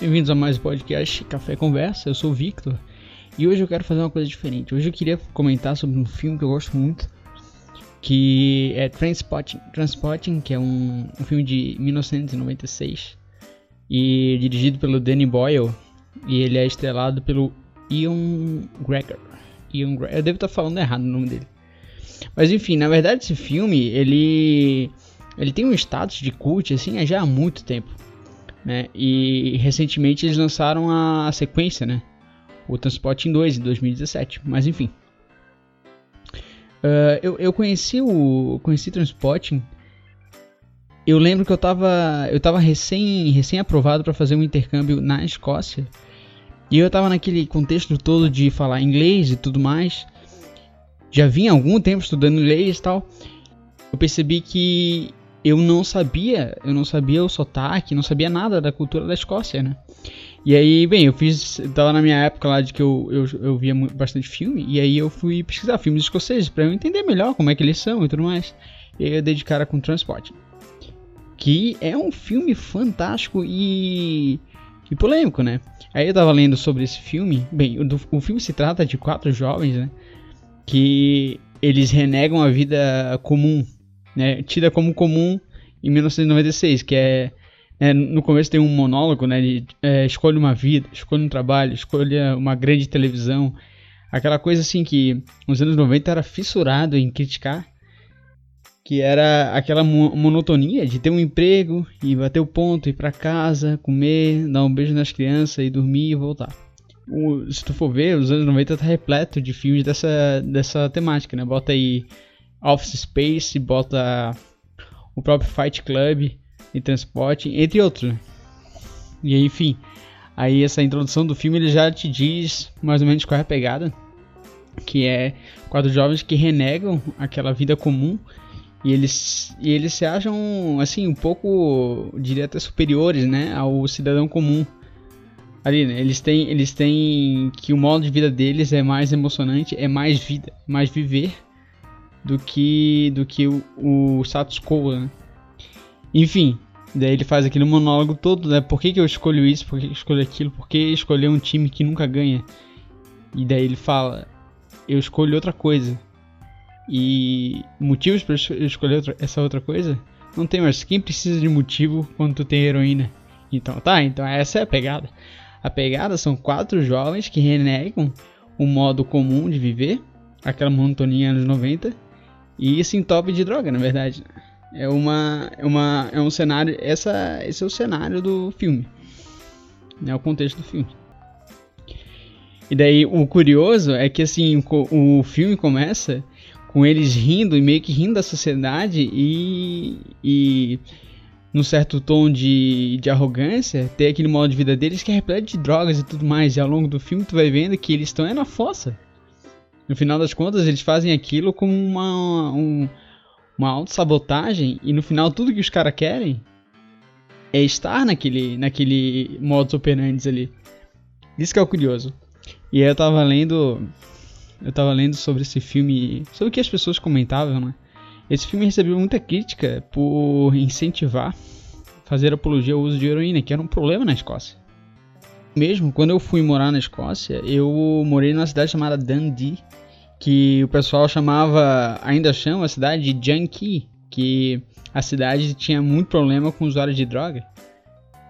Bem-vindos a mais um podcast Café Conversa. Eu sou o Victor e hoje eu quero fazer uma coisa diferente. Hoje eu queria comentar sobre um filme que eu gosto muito, que é Transpotting, que é um, um filme de 1996 e dirigido pelo Danny Boyle e ele é estrelado pelo Ian Gregor. Ian Gregor. Eu devo estar falando errado o nome dele. Mas enfim, na verdade esse filme ele ele tem um status de cult assim já há muito tempo né? E recentemente eles lançaram a sequência, né? O Transporting 2 em 2017, mas enfim. Uh, eu, eu conheci o conheci Transporting. Eu lembro que eu tava eu tava recém recém aprovado para fazer um intercâmbio na Escócia. E eu tava naquele contexto todo de falar inglês e tudo mais. Já vinha algum tempo estudando inglês e tal. Eu percebi que eu não sabia, eu não sabia o sotaque, não sabia nada da cultura da Escócia, né? E aí, bem, eu fiz, eu tava na minha época lá de que eu, eu, eu via bastante filme, e aí eu fui pesquisar filmes escoceses para eu entender melhor como é que eles são e tudo mais. E aí eu dei de cara com Transport, que é um filme fantástico e, e polêmico, né? Aí eu tava lendo sobre esse filme, bem, o, o filme se trata de quatro jovens, né? Que eles renegam a vida comum né, tida como comum em 1996, que é né, no começo tem um monólogo, né, de é, escolha uma vida, escolha um trabalho, escolha uma grande televisão, aquela coisa assim que nos anos 90 era fissurado em criticar, que era aquela monotonia de ter um emprego e bater o ponto, ir para casa, comer, dar um beijo nas crianças e dormir e voltar. O, se tu for ver, os anos 90 tá repleto de filmes dessa, dessa temática, né? Bota aí Office Space, bota o próprio Fight Club e Transporte, entre outros. E enfim, aí essa introdução do filme ele já te diz mais ou menos qual é a pegada, que é quatro jovens que renegam aquela vida comum e eles, e eles se acham assim um pouco diria até superiores, né, ao cidadão comum. Ali, né, eles têm eles têm que o modo de vida deles é mais emocionante, é mais vida, mais viver do que do que o, o status quo, né? Enfim, daí ele faz aquele monólogo todo, né? Por que, que eu escolho isso? Por que, que eu escolho aquilo? Por que escolher um time que nunca ganha? E daí ele fala, eu escolho outra coisa. E motivos para eu escolher outra, essa outra coisa? Não tem, mas quem precisa de motivo quando tu tem heroína? Então, tá, então essa é a pegada. A pegada são quatro jovens que renegam o modo comum de viver, aquela monotonia anos 90, e se entope de droga, na verdade. É uma é uma é um cenário, essa esse é o cenário do filme. É o contexto do filme. E daí o curioso é que assim, o, o filme começa com eles rindo e meio que rindo da sociedade e e num certo tom de, de arrogância, ter aquele modo de vida deles que é repleto de drogas e tudo mais. E ao longo do filme tu vai vendo que eles estão é na fossa. No final das contas, eles fazem aquilo como uma, um, uma autossabotagem e no final tudo que os caras querem é estar naquele, naquele modo operandi ali. Isso que é o curioso. E aí eu tava lendo. Eu tava lendo sobre esse filme. Sobre o que as pessoas comentavam, né? Esse filme recebeu muita crítica por incentivar fazer apologia ao uso de heroína, que era um problema na Escócia. Mesmo quando eu fui morar na Escócia, eu morei numa cidade chamada Dundee, que o pessoal chamava, ainda chama a cidade de Junkie, que a cidade tinha muito problema com usuários de droga.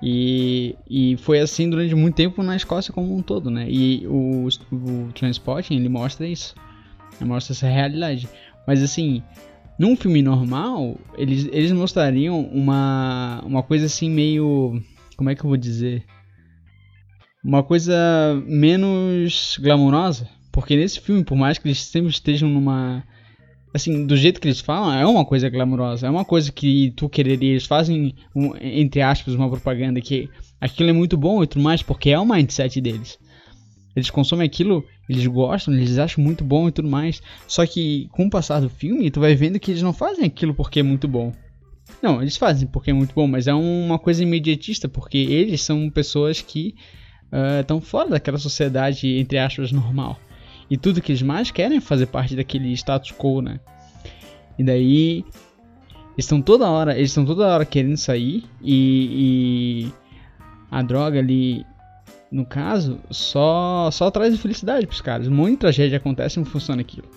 E, e foi assim durante muito tempo na Escócia como um todo, né? E o, o Transporting, ele mostra isso. Ele mostra essa realidade. Mas assim, num filme normal, eles, eles mostrariam uma, uma coisa assim meio... Como é que eu vou dizer? Uma coisa menos glamourosa porque nesse filme, por mais que eles sempre estejam numa. Assim, do jeito que eles falam, é uma coisa glamourosa. É uma coisa que tu quereria. Eles fazem, um, entre aspas, uma propaganda que aquilo é muito bom e tudo mais, porque é o mindset deles. Eles consomem aquilo, eles gostam, eles acham muito bom e tudo mais. Só que com o passar do filme, tu vai vendo que eles não fazem aquilo porque é muito bom. Não, eles fazem porque é muito bom, mas é uma coisa imediatista, porque eles são pessoas que estão uh, fora daquela sociedade, entre aspas, normal. E tudo que eles mais querem é fazer parte daquele status quo, né? E daí eles estão toda hora, eles estão toda hora querendo sair e, a droga ali, no caso, só só traz felicidade pros caras. Muita tragédia acontece e não funciona aquilo.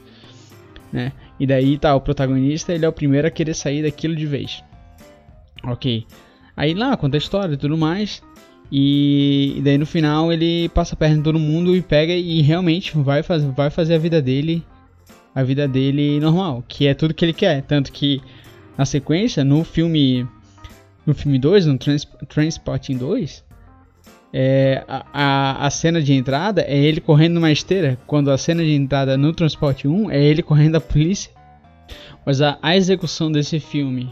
Né? E daí tá, o protagonista ele é o primeiro a querer sair daquilo de vez. Ok. Aí lá conta a história e tudo mais. E, e, daí no final ele passa a perna em todo mundo e pega e realmente vai, faz, vai fazer a vida dele. A vida dele normal. Que é tudo que ele quer. Tanto que na sequência, no filme. No filme 2, no Trans, Transporting 2, é, a, a cena de entrada é ele correndo numa esteira, quando a cena de entrada no Transporte 1 é ele correndo da polícia. Mas a, a execução desse filme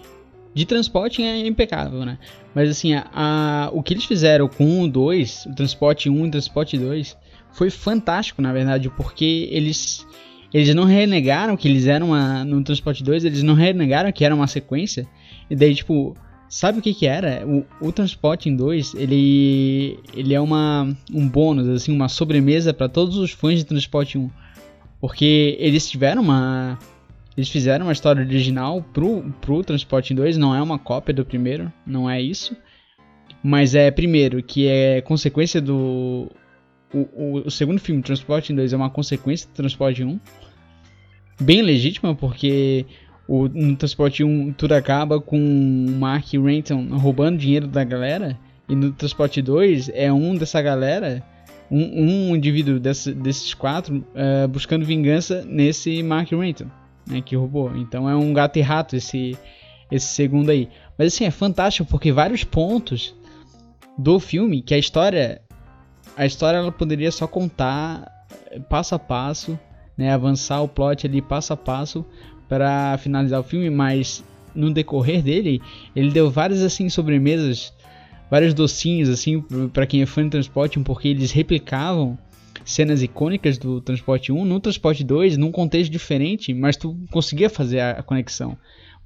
de transporte é impecável, né? Mas assim, a, a, o que eles fizeram com o 2, o Transporte 1 e o Transporte 2, foi fantástico, na verdade, porque eles eles não renegaram que eles eram uma, no Transporte 2, eles não renegaram que era uma sequência. E daí, tipo, sabe o que que era? O, o Transporte 2, ele ele é uma um bônus, assim, uma sobremesa para todos os fãs de Transporte 1. Porque eles tiveram uma eles fizeram uma história original pro, pro Transporte 2, não é uma cópia do primeiro, não é isso. Mas é, primeiro, que é consequência do. O, o, o segundo filme, Transporte 2, é uma consequência do Transporte 1. Bem legítima, porque o, no Transporte 1 tudo acaba com o Mark Renton roubando dinheiro da galera. E no Transporte 2 é um dessa galera, um, um indivíduo desse, desses quatro, uh, buscando vingança nesse Mark Renton né, que roubou. Então é um gato e rato esse, esse segundo aí. Mas assim, é fantástico porque vários pontos do filme que a história a história ela poderia só contar passo a passo, né, avançar o plot ali passo a passo para finalizar o filme, mas no decorrer dele, ele deu várias assim sobremesas, vários docinhos assim para quem é fã de transporte, porque eles replicavam cenas icônicas do Transporte 1, no Transporte 2, num contexto diferente, mas tu conseguia fazer a, conexão.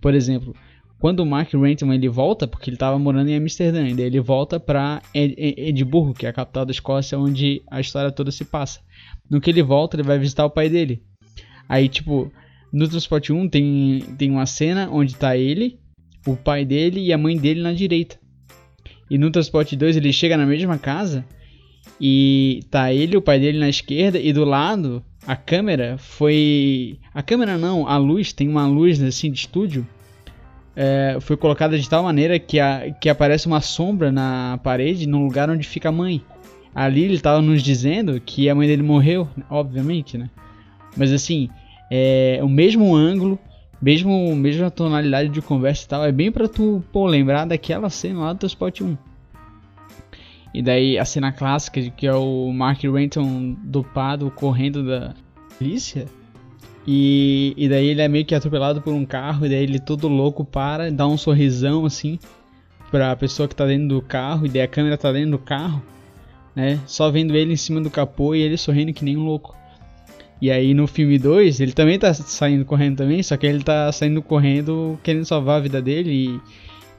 Por exemplo, quando o Mark Renton ele volta, porque ele estava morando em Amsterdã, daí ele volta para Edimburgo, que é a capital da Escócia, onde a história toda se passa. No que ele volta, ele vai visitar o pai dele. Aí, tipo, no Transporte 1 tem, tem uma cena onde está ele, o pai dele e a mãe dele na direita. E no Transporte 2 ele chega na mesma casa e tá ele, o pai dele na esquerda, e do lado a câmera foi. A câmera não, a luz, tem uma luz assim de estúdio. É, foi colocada de tal maneira que, a, que aparece uma sombra na parede no lugar onde fica a mãe. Ali ele estava nos dizendo que a mãe dele morreu, obviamente, né? Mas assim, é, o mesmo ângulo, mesmo mesma tonalidade de conversa e tal, é bem pra tu pô, lembrar daquela cena lá do Transport 1. E daí a cena clássica de que é o Mark Renton dopado correndo da polícia. E, e daí ele é meio que atropelado por um carro, e daí ele todo louco para, dá um sorrisão assim pra pessoa que tá dentro do carro, e daí a câmera tá dentro do carro, né? Só vendo ele em cima do capô e ele sorrindo que nem um louco. E aí no filme 2, ele também tá saindo correndo também, só que ele tá saindo correndo querendo salvar a vida dele e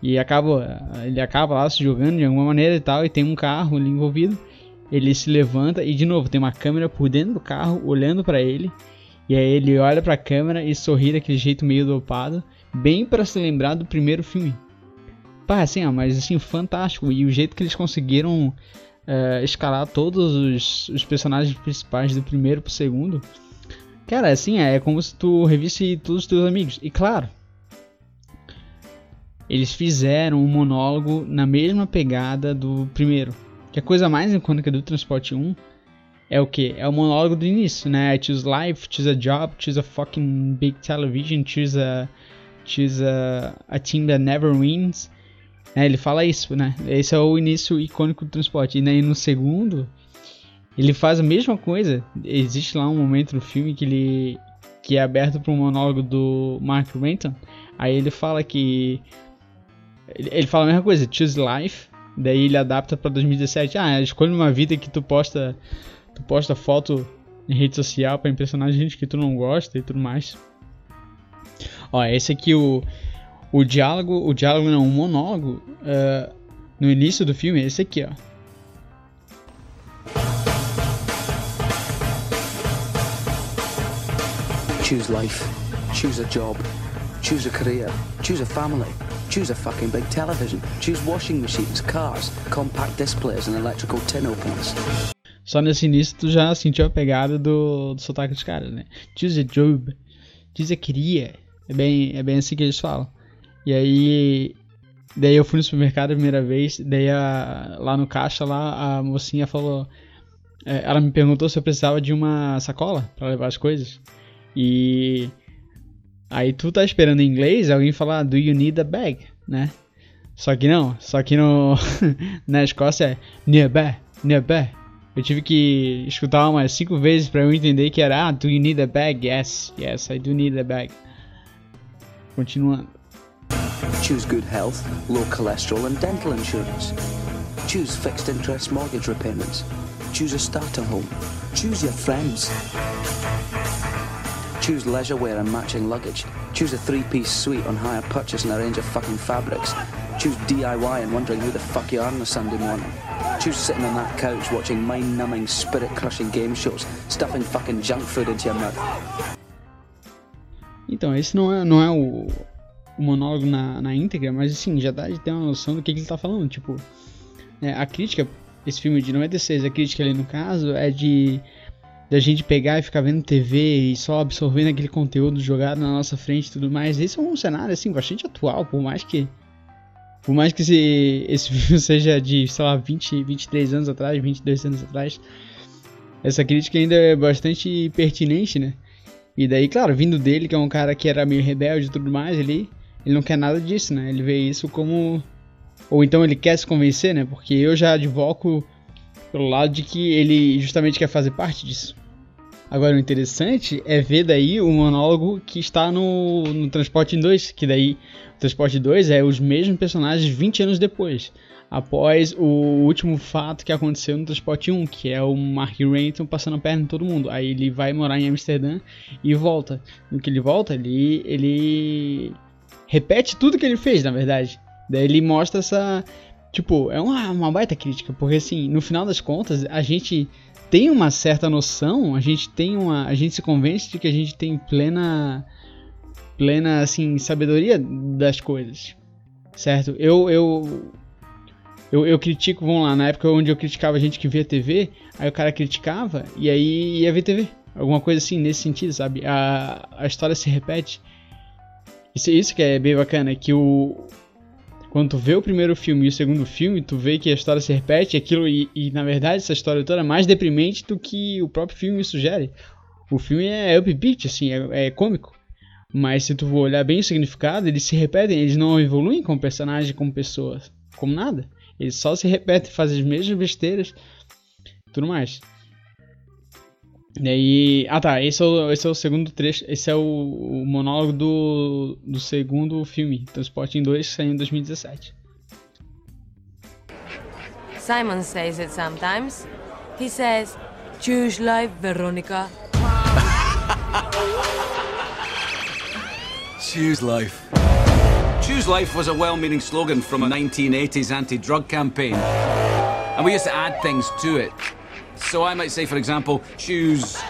e acaba, ele acaba lá se jogando de alguma maneira e tal, e tem um carro ali envolvido. Ele se levanta e de novo tem uma câmera por dentro do carro olhando para ele. E aí ele olha para a câmera e sorri daquele jeito meio dopado, bem para se lembrar do primeiro filme. Pá, assim, ó, mas assim, fantástico. E o jeito que eles conseguiram uh, escalar todos os, os, personagens principais do primeiro pro segundo. Cara, assim, é como se tu revisse todos os teus amigos. E claro, eles fizeram um monólogo na mesma pegada do primeiro. Que a coisa mais icônica do Transporte 1 é o que? É o monólogo do início, né? I choose life, choose a job, choose a fucking big television, choose a, choose a, a team that never wins. É, ele fala isso, né? Esse é o início icônico do transporte. E aí no segundo, ele faz a mesma coisa. Existe lá um momento no filme que ele que é aberto para um monólogo do Mark Renton. Aí ele fala que ele, fala a mesma coisa, choose life, daí ele adapta para 2017. Ah, escolhe uma vida que tu posta, tu posta foto em rede social para impressionar gente que tu não gosta e tudo mais. Ó, esse aqui o o diálogo, o diálogo não, o monólogo uh, no início do filme, esse aqui, ó. Choose life, choose a job, choose a career, choose a family. Choose a fucking big television. Choose washing machines, cars, compact displays and electrical tin openers. Só nesse início tu já sentiu a pegada do, do sotaque dos caras, né? Choose a job. Choose a queria. É bem, é bem assim que eles falam. E aí Daí eu fui no supermercado a primeira vez, daí a, lá no caixa lá a mocinha falou, é, ela me perguntou se eu precisava de uma sacola para levar as coisas. E aí tu tá esperando em inglês alguém falar do you need a bag, né? Só que não, só que no na Escócia é nearby, nearby. Eu tive que escutar umas cinco vezes para eu entender que era ah, do you need a bag? Yes, yes, I do need a bag. Continuando. Choose good health, low cholesterol and dental insurance. Choose fixed interest mortgage repayments. Choose a starter home. Choose your friends. Choose leisure wear and matching luggage. Choose a three-piece suite on hire purchase and a range of fucking fabrics. Choose DIY and wondering who the fuck you are on a Sunday morning. Choose sitting on that couch watching mind-numbing, spirit-crushing game shows, stuffing fucking junk food into your mouth. Então, esse não é, não é o, o monólogo na, na íntegra, mas assim, já dá de ter uma noção do que, que ele tá falando. Tipo, é, a crítica, esse filme de 96, a crítica ali no caso é de da gente pegar e ficar vendo TV e só absorvendo aquele conteúdo jogado na nossa frente e tudo mais. Esse é um cenário assim bastante atual, por mais que por mais que esse, esse filme seja de, sei lá, 20, 23 anos atrás, 22 anos atrás, essa crítica ainda é bastante pertinente, né? E daí, claro, vindo dele, que é um cara que era meio rebelde e tudo mais, ele ele não quer nada disso, né? Ele vê isso como. Ou então ele quer se convencer, né? Porque eu já advoco pelo lado de que ele justamente quer fazer parte disso. Agora, o interessante é ver daí o monólogo que está no, no Transporte 2, que daí o Transporte 2 é os mesmos personagens 20 anos depois, após o último fato que aconteceu no Transporte 1, que é o Mark Renton passando a perna em todo mundo. Aí ele vai morar em Amsterdã e volta. No que ele volta, ele, ele repete tudo que ele fez, na verdade. Daí ele mostra essa. Tipo, é uma, uma baita crítica, porque assim, no final das contas, a gente tem uma certa noção, a gente tem uma. A gente se convence de que a gente tem plena. plena, assim, sabedoria das coisas. Certo? Eu. eu eu, eu critico, vamos lá, na época onde eu criticava a gente que via TV, aí o cara criticava e aí ia ver TV. Alguma coisa assim, nesse sentido, sabe? A, a história se repete. Isso, isso que é bem bacana, é que o. Quando tu vê o primeiro filme e o segundo filme, tu vê que a história se repete aquilo, e, e na verdade essa história toda é mais deprimente do que o próprio filme sugere. O filme é upbeat, assim, é, é cômico. Mas se tu olhar bem o significado, eles se repetem, eles não evoluem como personagem, como pessoas, como nada. Eles só se repetem, fazem as mesmas besteiras, tudo mais. E aí. Ah tá, esse é o, esse é o segundo trecho. Esse é o, o monólogo do, do segundo filme, Transporte em 2, que saiu em 2017. Simon says it sometimes. He says, Choose life, Veronica. Choose life. Choose life was a well meaning slogan from a 1980s anti drug campaign. And we used to add things to it. So I might say, for example, choose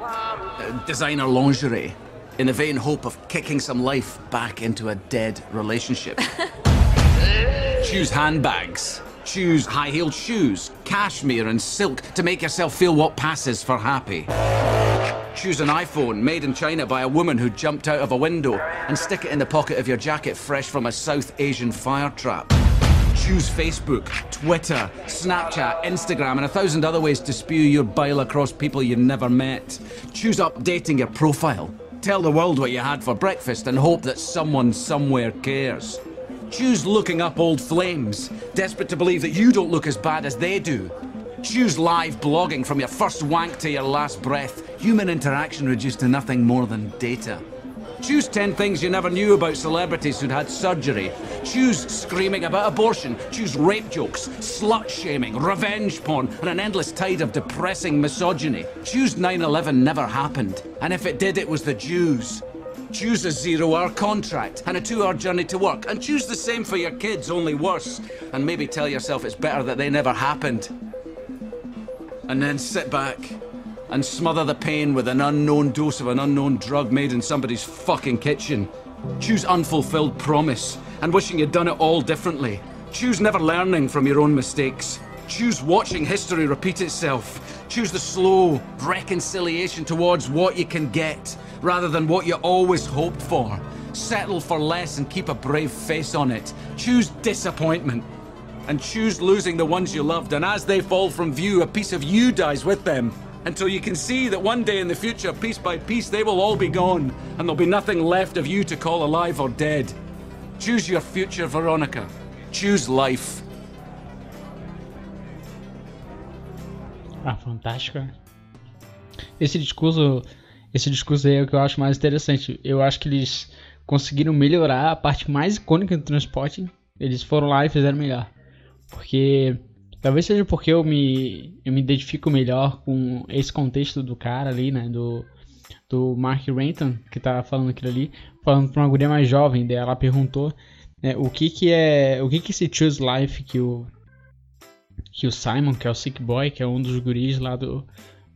uh, designer lingerie in the vain hope of kicking some life back into a dead relationship. choose handbags. Choose high heeled shoes, cashmere, and silk to make yourself feel what passes for happy. Choose an iPhone made in China by a woman who jumped out of a window and stick it in the pocket of your jacket fresh from a South Asian fire trap. Choose Facebook, Twitter, Snapchat, Instagram, and a thousand other ways to spew your bile across people you've never met. Choose updating your profile. Tell the world what you had for breakfast and hope that someone somewhere cares. Choose looking up old flames, desperate to believe that you don't look as bad as they do. Choose live blogging from your first wank to your last breath. Human interaction reduced to nothing more than data. Choose 10 things you never knew about celebrities who'd had surgery. Choose screaming about abortion. Choose rape jokes, slut shaming, revenge porn, and an endless tide of depressing misogyny. Choose 9 11 never happened. And if it did, it was the Jews. Choose a zero hour contract and a two hour journey to work. And choose the same for your kids, only worse. And maybe tell yourself it's better that they never happened. And then sit back and smother the pain with an unknown dose of an unknown drug made in somebody's fucking kitchen. Choose unfulfilled promise and wishing you'd done it all differently. Choose never learning from your own mistakes. Choose watching history repeat itself. Choose the slow reconciliation towards what you can get rather than what you always hoped for. Settle for less and keep a brave face on it. Choose disappointment. And choose losing the ones you loved, and as they fall from view, a piece of you dies with them. Until you can see that one day in the future, piece by piece, they will all be gone, and there'll be nothing left of you to call alive or dead. Choose your future, Veronica. Choose life. Ah, fantástico. Esse discurso, esse discurso aí é o que eu acho mais interessante. Eu acho que eles conseguiram melhorar a parte mais icônica do transporte. Eles foram lá e fizeram melhor. Porque talvez seja porque eu me, eu me identifico melhor com esse contexto do cara ali, né? Do, do Mark Renton, que tá falando aquilo ali, falando pra uma guria mais jovem. Daí ela perguntou né, o que que é. O que que esse Choose Life que o. Que o Simon, que é o Sick Boy, que é um dos guris lá do,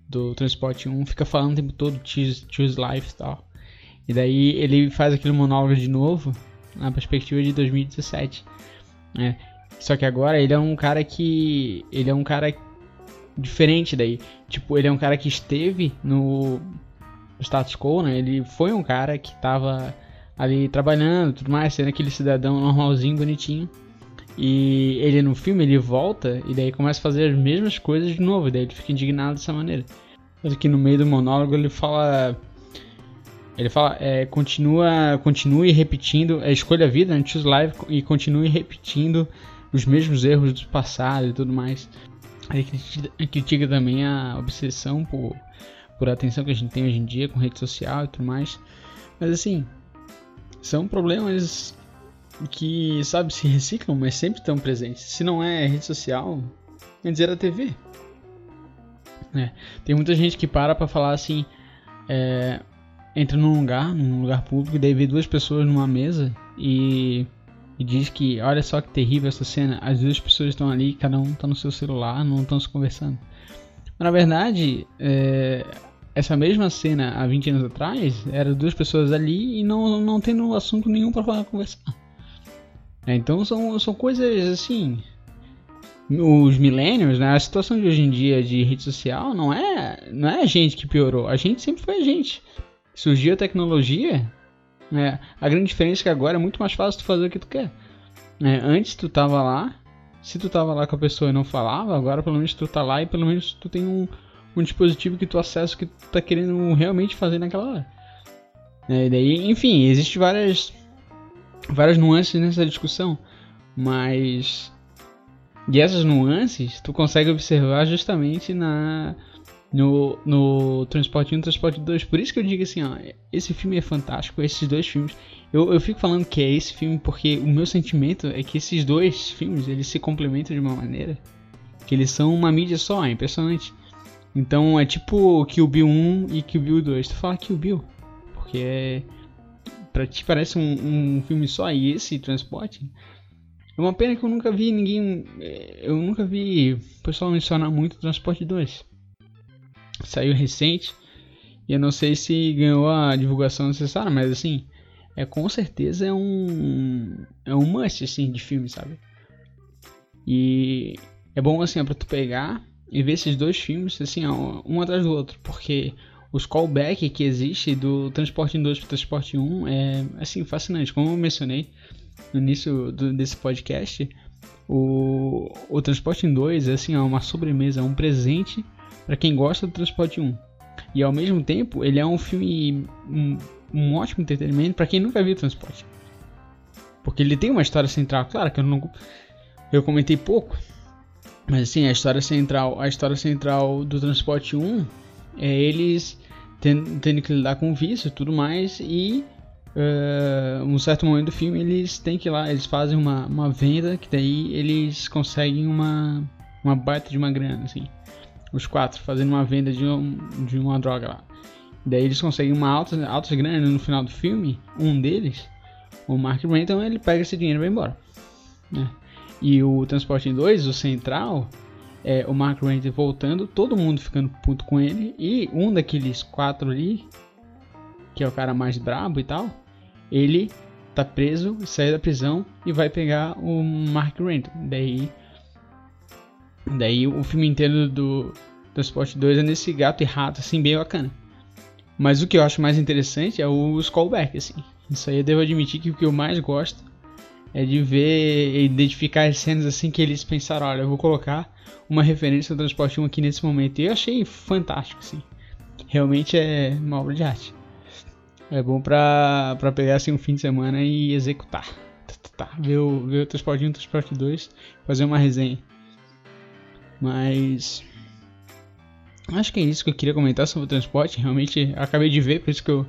do Transporte 1, fica falando o tempo todo Choose, choose Life e tal. E daí ele faz aquele monólogo de novo, na perspectiva de 2017. né? Só que agora ele é um cara que. Ele é um cara diferente daí. Tipo, ele é um cara que esteve no status quo, né? Ele foi um cara que tava ali trabalhando tudo mais, sendo aquele cidadão normalzinho, bonitinho. E ele no filme ele volta e daí começa a fazer as mesmas coisas de novo, daí ele fica indignado dessa maneira. Tanto que no meio do monólogo ele fala. Ele fala, é, continua, continue repetindo, é, escolha a vida, né, choose life, e continue repetindo os mesmos erros do passado e tudo mais. Ele critica, critica também a obsessão por, por atenção que a gente tem hoje em dia com rede social e tudo mais. Mas assim, são problemas que, sabe, se reciclam, mas sempre estão presentes. Se não é rede social, quer dizer a TV. É, tem muita gente que para pra falar assim, é, entra num lugar, num lugar público, e daí vê duas pessoas numa mesa e, e diz que, olha só que terrível essa cena, as duas pessoas estão ali, cada um tá no seu celular, não estão se conversando. Mas, na verdade, é, essa mesma cena há 20 anos atrás, eram duas pessoas ali e não, não tendo assunto nenhum para falar conversar. É, então são, são coisas assim. Os millennials, né, a situação de hoje em dia de rede social não é, não é a gente que piorou, a gente sempre foi a gente. Surgiu a tecnologia, né, a grande diferença é que agora é muito mais fácil tu fazer o que tu quer. né. antes tu tava lá, se tu tava lá com a pessoa e não falava, agora pelo menos tu tá lá e pelo menos tu tem um, um dispositivo que tu acessa o que tu tá querendo realmente fazer naquela hora. É, daí, enfim, existe várias várias nuances nessa discussão, mas e essas nuances tu consegue observar justamente na no, no Transporte 1 e Transporte 2. Por isso que eu digo assim, ó, esse filme é fantástico, esses dois filmes. Eu, eu fico falando que é esse filme porque o meu sentimento é que esses dois filmes, eles se complementam de uma maneira que eles são uma mídia só, é impressionante. Então é tipo Kill Bill 1 e Kill Bill 2. Tu fala Kill Bill, porque é pra ti parece um, um filme só e esse Transporte é uma pena que eu nunca vi ninguém. eh, Eu nunca vi o pessoal mencionar muito Transporte 2. Saiu recente e eu não sei se ganhou a divulgação necessária, mas assim, é com certeza é um. É um must assim, de filme, sabe? E é bom assim, ó, pra tu pegar e ver esses dois filmes assim, um atrás do outro, porque os callback que existe do Transporte 2 para Transporte 1 é assim fascinante, como eu mencionei no início do- desse podcast, o, o Transporte em 2 é assim, é uma sobremesa, um presente para quem gosta do Transporte 1. E ao mesmo tempo, ele é um filme, um, um ótimo entretenimento para quem nunca viu Transporte. Porque ele tem uma história central, claro que eu não eu comentei pouco, mas assim, a história central, a história central do Transporte 1 é eles tendo, tendo que lidar com vício e tudo mais e eh, um certo momento do filme eles têm que ir lá, eles fazem uma, uma venda que daí eles conseguem uma, uma baita de uma grana, assim. Os quatro fazendo uma venda de, um, de uma droga lá. Daí eles conseguem uma alta, alta grana no final do filme. Um deles, o Mark Renton, ele pega esse dinheiro e vai embora. né? E o Transporte em 2, o Central, é o Mark Renton voltando, todo mundo ficando puto com ele. E um daqueles quatro ali, que é o cara mais brabo e tal, ele tá preso, sai da prisão e vai pegar o Mark Renton. Daí, daí o filme inteiro do Transporte 2 é nesse gato e rato, assim, bem bacana. Mas o que eu acho mais interessante é os callbacks, assim. Isso aí eu devo admitir que o que eu mais gosto é de ver e identificar as cenas assim que eles pensaram, olha, eu vou colocar uma referência ao Transporte 1 aqui nesse momento. E eu achei fantástico, assim. Realmente é uma obra de arte. É bom pra, pra pegar assim um fim de semana e executar. Tá, tá, tá. Ver, o, ver o Transporte 1 e o Transporte 2, fazer uma resenha. Mas Acho que é isso que eu queria comentar sobre o transporte. Realmente acabei de ver, por isso que eu,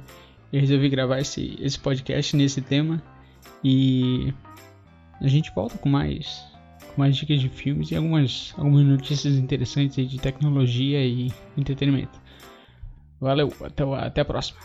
eu resolvi gravar esse, esse podcast nesse tema. E a gente volta com mais, com mais dicas de filmes e algumas, algumas notícias interessantes de tecnologia e entretenimento. Valeu, até, até a próxima.